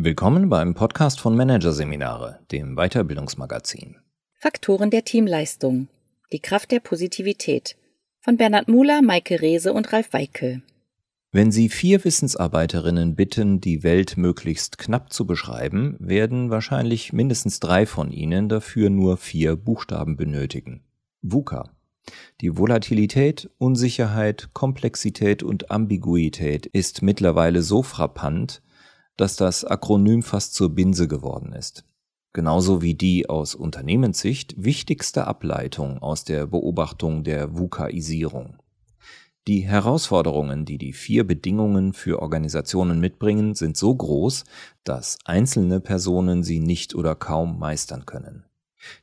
Willkommen beim Podcast von Managerseminare, dem Weiterbildungsmagazin. Faktoren der Teamleistung. Die Kraft der Positivität. Von Bernhard Muhler, Maike Rehse und Ralf Weikel. Wenn Sie vier Wissensarbeiterinnen bitten, die Welt möglichst knapp zu beschreiben, werden wahrscheinlich mindestens drei von Ihnen dafür nur vier Buchstaben benötigen. VUCA. Die Volatilität, Unsicherheit, Komplexität und Ambiguität ist mittlerweile so frappant, dass das Akronym fast zur Binse geworden ist. Genauso wie die aus Unternehmenssicht wichtigste Ableitung aus der Beobachtung der VUCAisierung. Die Herausforderungen, die die vier Bedingungen für Organisationen mitbringen, sind so groß, dass einzelne Personen sie nicht oder kaum meistern können.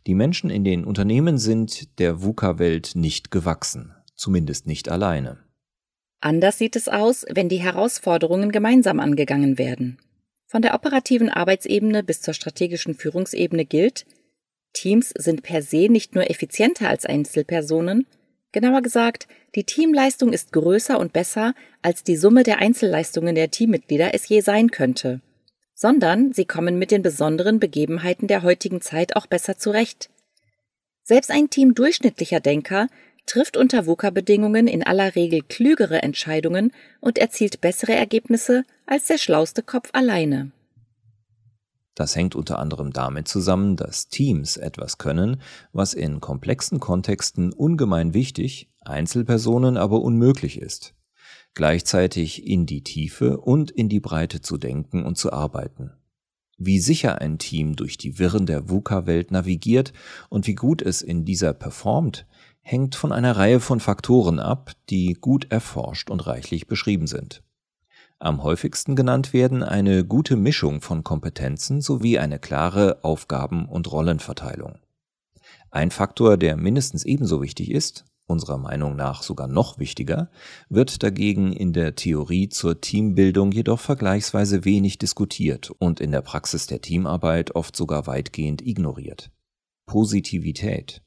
Die Menschen in den Unternehmen sind der VUCA-Welt nicht gewachsen, zumindest nicht alleine. Anders sieht es aus, wenn die Herausforderungen gemeinsam angegangen werden. Von der operativen Arbeitsebene bis zur strategischen Führungsebene gilt, Teams sind per se nicht nur effizienter als Einzelpersonen, genauer gesagt, die Teamleistung ist größer und besser, als die Summe der Einzelleistungen der Teammitglieder es je sein könnte, sondern sie kommen mit den besonderen Begebenheiten der heutigen Zeit auch besser zurecht. Selbst ein Team durchschnittlicher Denker trifft unter VUCA-Bedingungen in aller Regel klügere Entscheidungen und erzielt bessere Ergebnisse als der schlauste Kopf alleine. Das hängt unter anderem damit zusammen, dass Teams etwas können, was in komplexen Kontexten ungemein wichtig, Einzelpersonen aber unmöglich ist. Gleichzeitig in die Tiefe und in die Breite zu denken und zu arbeiten. Wie sicher ein Team durch die Wirren der VUCA-Welt navigiert und wie gut es in dieser performt, hängt von einer Reihe von Faktoren ab, die gut erforscht und reichlich beschrieben sind. Am häufigsten genannt werden eine gute Mischung von Kompetenzen sowie eine klare Aufgaben- und Rollenverteilung. Ein Faktor, der mindestens ebenso wichtig ist, unserer Meinung nach sogar noch wichtiger, wird dagegen in der Theorie zur Teambildung jedoch vergleichsweise wenig diskutiert und in der Praxis der Teamarbeit oft sogar weitgehend ignoriert. Positivität.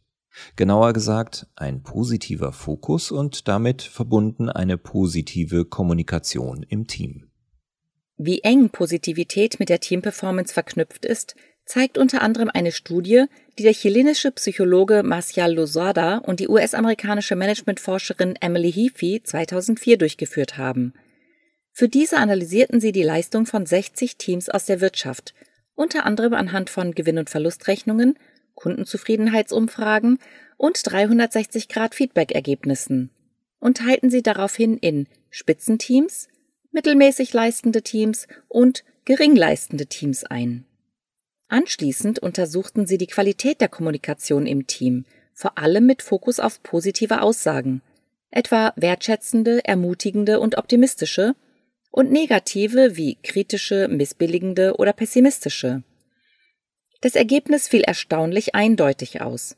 Genauer gesagt, ein positiver Fokus und damit verbunden eine positive Kommunikation im Team. Wie eng Positivität mit der Teamperformance verknüpft ist, zeigt unter anderem eine Studie, die der chilenische Psychologe Marcial Lozada und die US-amerikanische Managementforscherin Emily Heafy 2004 durchgeführt haben. Für diese analysierten sie die Leistung von 60 Teams aus der Wirtschaft, unter anderem anhand von Gewinn- und Verlustrechnungen Kundenzufriedenheitsumfragen und 360-Grad-Feedback-Ergebnissen und teilten sie daraufhin in Spitzenteams, mittelmäßig leistende Teams und gering leistende Teams ein. Anschließend untersuchten sie die Qualität der Kommunikation im Team, vor allem mit Fokus auf positive Aussagen, etwa wertschätzende, ermutigende und optimistische, und negative wie kritische, missbilligende oder pessimistische. Das Ergebnis fiel erstaunlich eindeutig aus.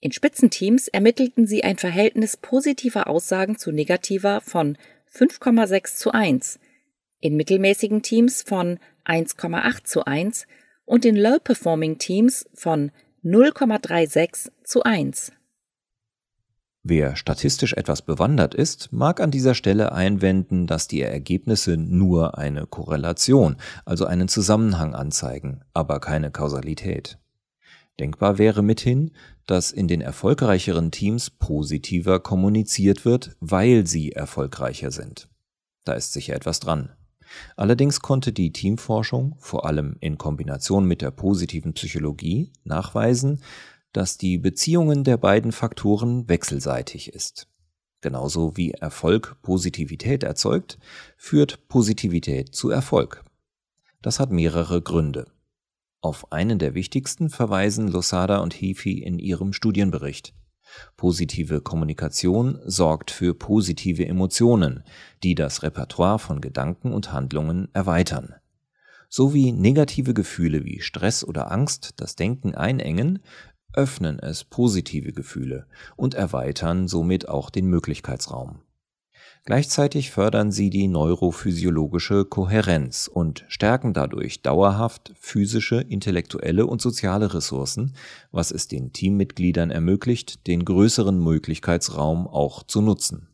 In Spitzenteams ermittelten sie ein Verhältnis positiver Aussagen zu negativer von 5,6 zu 1, in mittelmäßigen Teams von 1,8 zu 1 und in Low-Performing Teams von 0,36 zu 1. Wer statistisch etwas bewandert ist, mag an dieser Stelle einwenden, dass die Ergebnisse nur eine Korrelation, also einen Zusammenhang anzeigen, aber keine Kausalität. Denkbar wäre mithin, dass in den erfolgreicheren Teams positiver kommuniziert wird, weil sie erfolgreicher sind. Da ist sicher etwas dran. Allerdings konnte die Teamforschung, vor allem in Kombination mit der positiven Psychologie, nachweisen, dass die Beziehungen der beiden Faktoren wechselseitig ist. Genauso wie Erfolg Positivität erzeugt, führt Positivität zu Erfolg. Das hat mehrere Gründe. Auf einen der wichtigsten verweisen Losada und Heafy in ihrem Studienbericht. Positive Kommunikation sorgt für positive Emotionen, die das Repertoire von Gedanken und Handlungen erweitern. So wie negative Gefühle wie Stress oder Angst das Denken einengen, öffnen es positive Gefühle und erweitern somit auch den Möglichkeitsraum. Gleichzeitig fördern sie die neurophysiologische Kohärenz und stärken dadurch dauerhaft physische, intellektuelle und soziale Ressourcen, was es den Teammitgliedern ermöglicht, den größeren Möglichkeitsraum auch zu nutzen.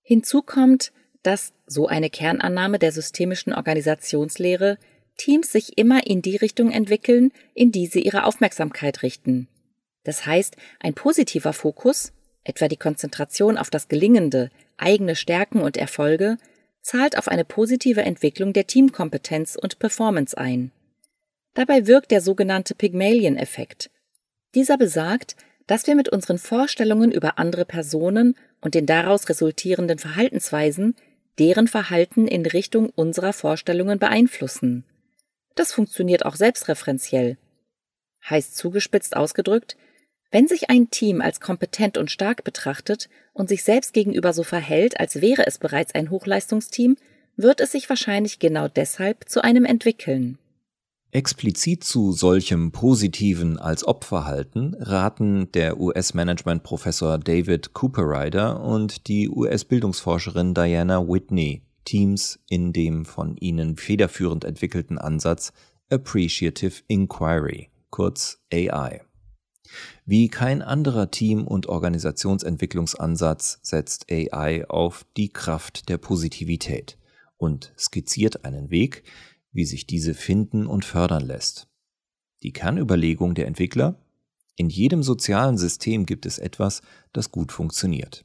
Hinzu kommt, dass, so eine Kernannahme der systemischen Organisationslehre, Teams sich immer in die Richtung entwickeln, in die sie ihre Aufmerksamkeit richten. Das heißt, ein positiver Fokus, etwa die Konzentration auf das Gelingende, eigene Stärken und Erfolge, zahlt auf eine positive Entwicklung der Teamkompetenz und Performance ein. Dabei wirkt der sogenannte Pygmalion-Effekt. Dieser besagt, dass wir mit unseren Vorstellungen über andere Personen und den daraus resultierenden Verhaltensweisen deren Verhalten in Richtung unserer Vorstellungen beeinflussen. Das funktioniert auch selbstreferenziell. Heißt zugespitzt ausgedrückt, wenn sich ein Team als kompetent und stark betrachtet und sich selbst gegenüber so verhält, als wäre es bereits ein Hochleistungsteam, wird es sich wahrscheinlich genau deshalb zu einem entwickeln. Explizit zu solchem positiven als Ob-Verhalten raten der US-Management-Professor David Cooperrider und die US-Bildungsforscherin Diana Whitney Teams in dem von ihnen federführend entwickelten Ansatz Appreciative Inquiry, kurz AI. Wie kein anderer Team- und Organisationsentwicklungsansatz setzt AI auf die Kraft der Positivität und skizziert einen Weg, wie sich diese finden und fördern lässt. Die Kernüberlegung der Entwickler? In jedem sozialen System gibt es etwas, das gut funktioniert.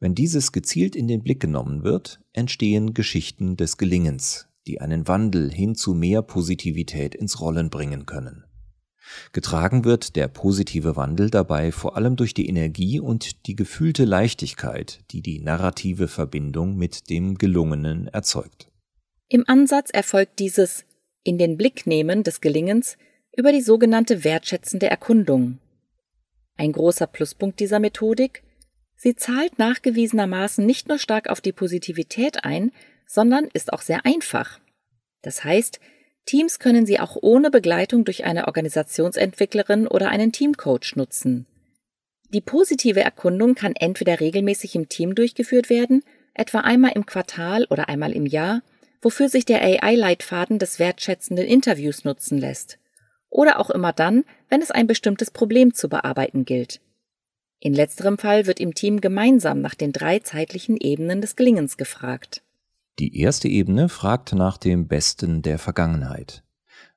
Wenn dieses gezielt in den Blick genommen wird, entstehen Geschichten des Gelingens, die einen Wandel hin zu mehr Positivität ins Rollen bringen können. Getragen wird der positive Wandel dabei vor allem durch die Energie und die gefühlte Leichtigkeit, die die narrative Verbindung mit dem Gelungenen erzeugt. Im Ansatz erfolgt dieses in den Blick nehmen des Gelingens über die sogenannte wertschätzende Erkundung. Ein großer Pluspunkt dieser Methodik, sie zahlt nachgewiesenermaßen nicht nur stark auf die Positivität ein, sondern ist auch sehr einfach. Das heißt, Teams können sie auch ohne Begleitung durch eine Organisationsentwicklerin oder einen Teamcoach nutzen. Die positive Erkundung kann entweder regelmäßig im Team durchgeführt werden, etwa einmal im Quartal oder einmal im Jahr, wofür sich der AI-Leitfaden des wertschätzenden Interviews nutzen lässt. Oder auch immer dann, wenn es ein bestimmtes Problem zu bearbeiten gilt. In letzterem Fall wird im Team gemeinsam nach den drei zeitlichen Ebenen des Gelingens gefragt. Die erste Ebene fragt nach dem Besten der Vergangenheit.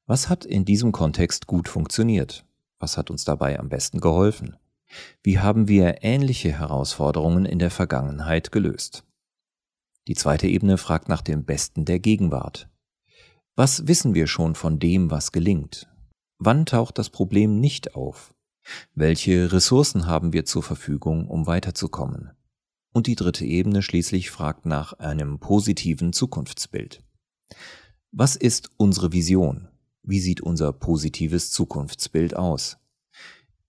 Was hat in diesem Kontext gut funktioniert? Was hat uns dabei am besten geholfen? Wie haben wir ähnliche Herausforderungen in der Vergangenheit gelöst? Die zweite Ebene fragt nach dem Besten der Gegenwart. Was wissen wir schon von dem, was gelingt? Wann taucht das Problem nicht auf? Welche Ressourcen haben wir zur Verfügung, um weiterzukommen? Und die dritte Ebene schließlich fragt nach einem positiven Zukunftsbild. Was ist unsere Vision? Wie sieht unser positives Zukunftsbild aus?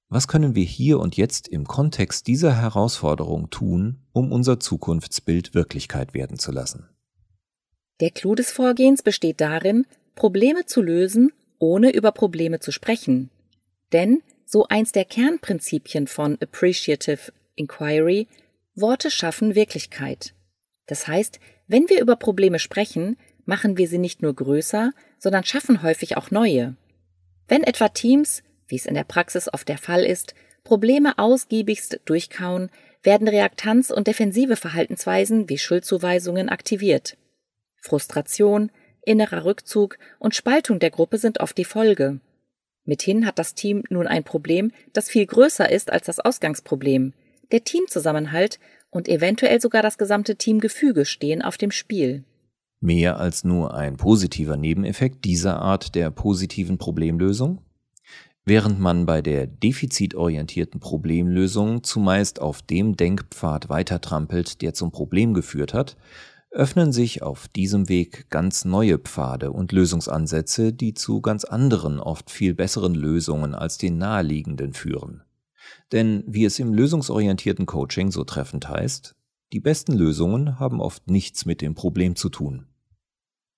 Was können wir hier und jetzt im Kontext dieser Herausforderung tun, um unser Zukunftsbild Wirklichkeit werden zu lassen? Der Clou des Vorgehens besteht darin, Probleme zu lösen, ohne über Probleme zu sprechen. Denn, so eins der Kernprinzipien von Appreciative Inquiry, Worte schaffen Wirklichkeit. Das heißt, wenn wir über Probleme sprechen, machen wir sie nicht nur größer, sondern schaffen häufig auch neue. Wenn etwa Teams, wie es in der Praxis oft der Fall ist, Probleme ausgiebigst durchkauen, werden Reaktanz und defensive Verhaltensweisen wie Schuldzuweisungen aktiviert. Frustration, innerer Rückzug und Spaltung der Gruppe sind oft die Folge. Mithin hat das Team nun ein Problem, das viel größer ist als das Ausgangsproblem, der Teamzusammenhalt und eventuell sogar das gesamte Teamgefüge stehen auf dem Spiel. Mehr als nur ein positiver Nebeneffekt dieser Art der positiven Problemlösung? Während man bei der defizitorientierten Problemlösung zumeist auf dem Denkpfad weitertrampelt, der zum Problem geführt hat, öffnen sich auf diesem Weg ganz neue Pfade und Lösungsansätze, die zu ganz anderen, oft viel besseren Lösungen als den naheliegenden führen. Denn wie es im lösungsorientierten Coaching so treffend heißt, die besten Lösungen haben oft nichts mit dem Problem zu tun.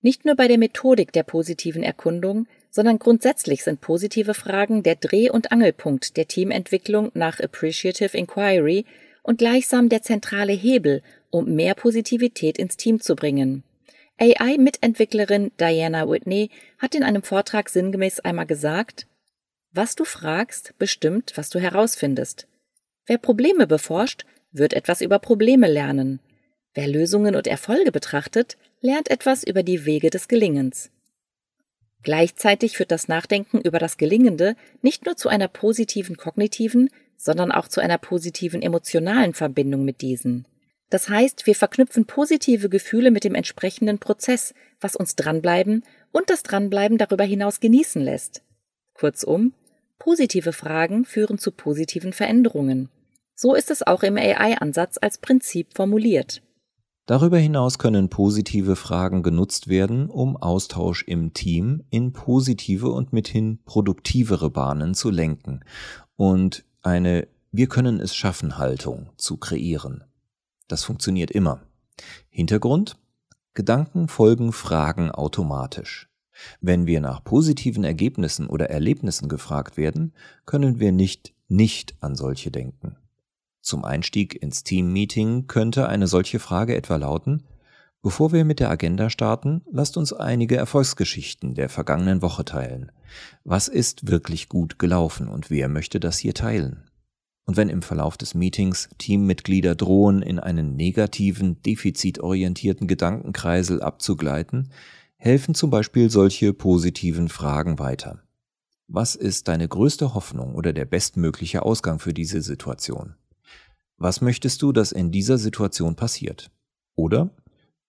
Nicht nur bei der Methodik der positiven Erkundung, sondern grundsätzlich sind positive Fragen der Dreh- und Angelpunkt der Teamentwicklung nach Appreciative Inquiry und gleichsam der zentrale Hebel, um mehr Positivität ins Team zu bringen. AI-Mitentwicklerin Diana Whitney hat in einem Vortrag sinngemäß einmal gesagt, was du fragst, bestimmt, was du herausfindest. Wer Probleme beforscht, wird etwas über Probleme lernen. Wer Lösungen und Erfolge betrachtet, lernt etwas über die Wege des Gelingens. Gleichzeitig führt das Nachdenken über das Gelingende nicht nur zu einer positiven kognitiven, sondern auch zu einer positiven emotionalen Verbindung mit diesen. Das heißt, wir verknüpfen positive Gefühle mit dem entsprechenden Prozess, was uns dranbleiben und das Dranbleiben darüber hinaus genießen lässt. Kurzum, positive Fragen führen zu positiven Veränderungen. So ist es auch im AI-Ansatz als Prinzip formuliert. Darüber hinaus können positive Fragen genutzt werden, um Austausch im Team in positive und mithin produktivere Bahnen zu lenken und eine Wir können es schaffen Haltung zu kreieren. Das funktioniert immer. Hintergrund? Gedanken folgen Fragen automatisch. Wenn wir nach positiven Ergebnissen oder Erlebnissen gefragt werden, können wir nicht nicht an solche denken. Zum Einstieg ins Team-Meeting könnte eine solche Frage etwa lauten, Bevor wir mit der Agenda starten, lasst uns einige Erfolgsgeschichten der vergangenen Woche teilen. Was ist wirklich gut gelaufen und wer möchte das hier teilen? Und wenn im Verlauf des Meetings Teammitglieder drohen, in einen negativen, defizitorientierten Gedankenkreisel abzugleiten, helfen zum Beispiel solche positiven Fragen weiter. Was ist deine größte Hoffnung oder der bestmögliche Ausgang für diese Situation? Was möchtest du, dass in dieser Situation passiert? Oder,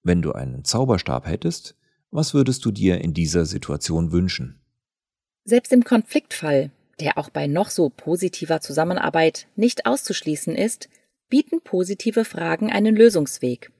wenn du einen Zauberstab hättest, was würdest du dir in dieser Situation wünschen? Selbst im Konfliktfall, der auch bei noch so positiver Zusammenarbeit nicht auszuschließen ist, bieten positive Fragen einen Lösungsweg.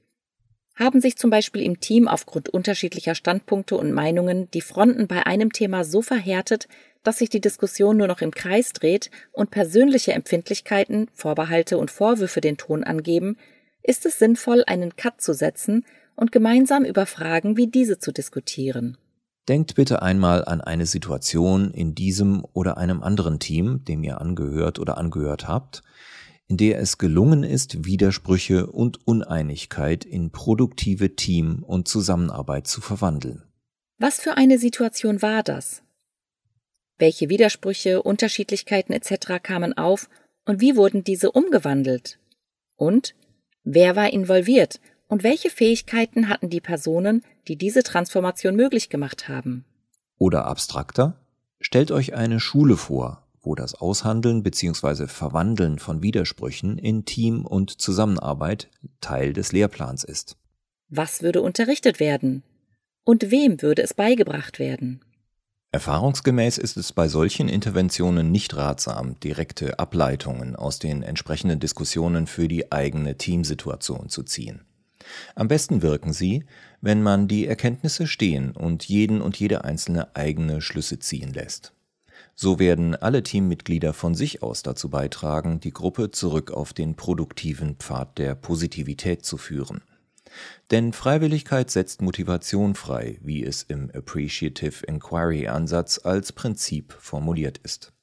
Haben sich zum Beispiel im Team aufgrund unterschiedlicher Standpunkte und Meinungen die Fronten bei einem Thema so verhärtet, dass sich die Diskussion nur noch im Kreis dreht und persönliche Empfindlichkeiten, Vorbehalte und Vorwürfe den Ton angeben, ist es sinnvoll, einen Cut zu setzen und gemeinsam über Fragen wie diese zu diskutieren. Denkt bitte einmal an eine Situation in diesem oder einem anderen Team, dem ihr angehört oder angehört habt, in der es gelungen ist, Widersprüche und Uneinigkeit in produktive Team- und Zusammenarbeit zu verwandeln. Was für eine Situation war das? Welche Widersprüche, Unterschiedlichkeiten etc. kamen auf und wie wurden diese umgewandelt? Und wer war involviert und welche Fähigkeiten hatten die Personen, die diese Transformation möglich gemacht haben? Oder abstrakter? Stellt euch eine Schule vor, wo das Aushandeln bzw. Verwandeln von Widersprüchen in Team und Zusammenarbeit Teil des Lehrplans ist. Was würde unterrichtet werden? Und wem würde es beigebracht werden? Erfahrungsgemäß ist es bei solchen Interventionen nicht ratsam, direkte Ableitungen aus den entsprechenden Diskussionen für die eigene Teamsituation zu ziehen. Am besten wirken sie, wenn man die Erkenntnisse stehen und jeden und jede einzelne eigene Schlüsse ziehen lässt. So werden alle Teammitglieder von sich aus dazu beitragen, die Gruppe zurück auf den produktiven Pfad der Positivität zu führen – denn Freiwilligkeit setzt Motivation frei, wie es im Appreciative Inquiry Ansatz als Prinzip formuliert ist.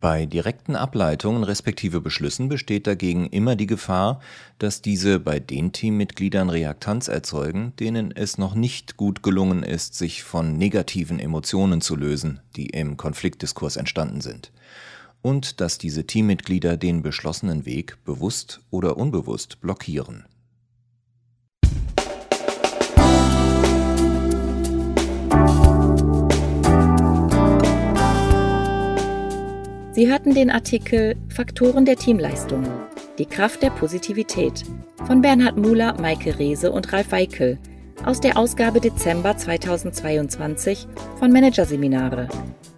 Bei direkten Ableitungen respektive Beschlüssen besteht dagegen immer die Gefahr, dass diese bei den Teammitgliedern Reaktanz erzeugen, denen es noch nicht gut gelungen ist, sich von negativen Emotionen zu lösen, die im Konfliktdiskurs entstanden sind, und dass diese Teammitglieder den beschlossenen Weg bewusst oder unbewusst blockieren. Sie hörten den Artikel Faktoren der Teamleistung. Die Kraft der Positivität von Bernhard Muhler, Maike Rehse und Ralf Weikel aus der Ausgabe Dezember 2022 von Managerseminare,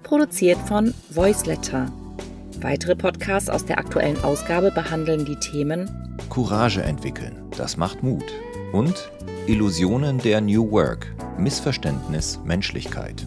produziert von Voiceletter. Weitere Podcasts aus der aktuellen Ausgabe behandeln die Themen Courage entwickeln, das macht Mut und Illusionen der New Work, Missverständnis, Menschlichkeit.